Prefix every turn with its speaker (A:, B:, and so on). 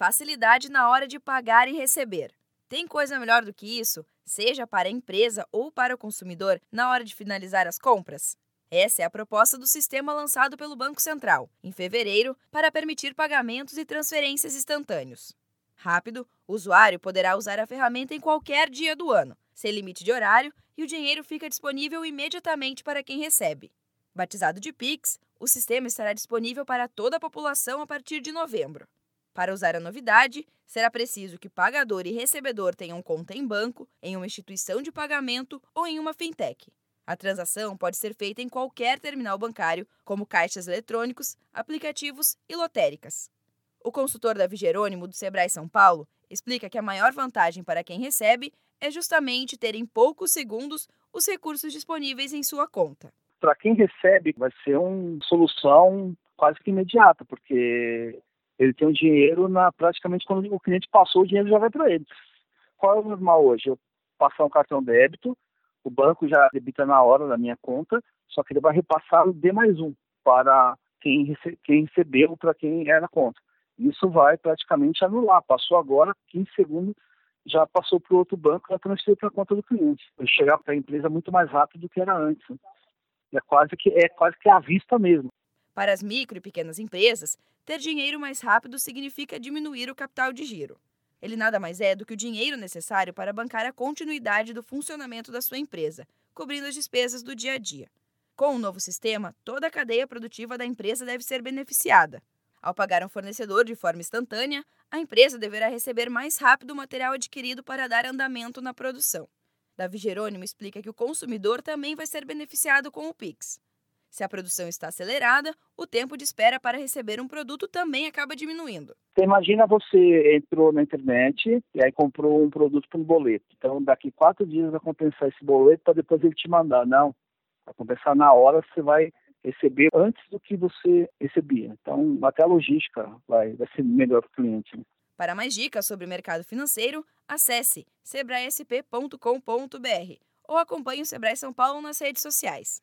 A: facilidade na hora de pagar e receber. Tem coisa melhor do que isso, seja para a empresa ou para o consumidor, na hora de finalizar as compras? Essa é a proposta do sistema lançado pelo Banco Central, em fevereiro, para permitir pagamentos e transferências instantâneos. Rápido, o usuário poderá usar a ferramenta em qualquer dia do ano, sem limite de horário, e o dinheiro fica disponível imediatamente para quem recebe. Batizado de Pix, o sistema estará disponível para toda a população a partir de novembro. Para usar a novidade, será preciso que pagador e recebedor tenham conta em banco, em uma instituição de pagamento ou em uma fintech. A transação pode ser feita em qualquer terminal bancário, como caixas eletrônicos, aplicativos e lotéricas. O consultor Davi Jerônimo, do Sebrae São Paulo, explica que a maior vantagem para quem recebe é justamente ter em poucos segundos os recursos disponíveis em sua conta.
B: Para quem recebe, vai ser uma solução quase que imediata, porque ele tem o dinheiro na praticamente quando o cliente passou, o dinheiro já vai para ele. Qual é o normal hoje? Eu passar um cartão débito, o banco já debita na hora da minha conta, só que ele vai repassar o D mais um para quem, rece quem recebeu, para quem era na conta. Isso vai praticamente anular. Passou agora, 15 segundos, já passou para o outro banco, já transferiu para a conta do cliente. Vai chegar para a empresa muito mais rápido do que era antes. É quase que é quase que à vista mesmo.
A: Para as micro e pequenas empresas, ter dinheiro mais rápido significa diminuir o capital de giro. Ele nada mais é do que o dinheiro necessário para bancar a continuidade do funcionamento da sua empresa, cobrindo as despesas do dia a dia. Com o novo sistema, toda a cadeia produtiva da empresa deve ser beneficiada. Ao pagar um fornecedor de forma instantânea, a empresa deverá receber mais rápido o material adquirido para dar andamento na produção. Davi Jerônimo explica que o consumidor também vai ser beneficiado com o Pix. Se a produção está acelerada, o tempo de espera para receber um produto também acaba diminuindo.
B: Você imagina você entrou na internet e aí comprou um produto por um boleto. Então, daqui quatro dias vai compensar esse boleto para depois ele te mandar. Não, vai compensar na hora, você vai receber antes do que você recebia. Então, até a logística vai, vai ser melhor para o cliente. Né?
A: Para mais dicas sobre o mercado financeiro, acesse sebraesp.com.br ou acompanhe o Sebrae São Paulo nas redes sociais.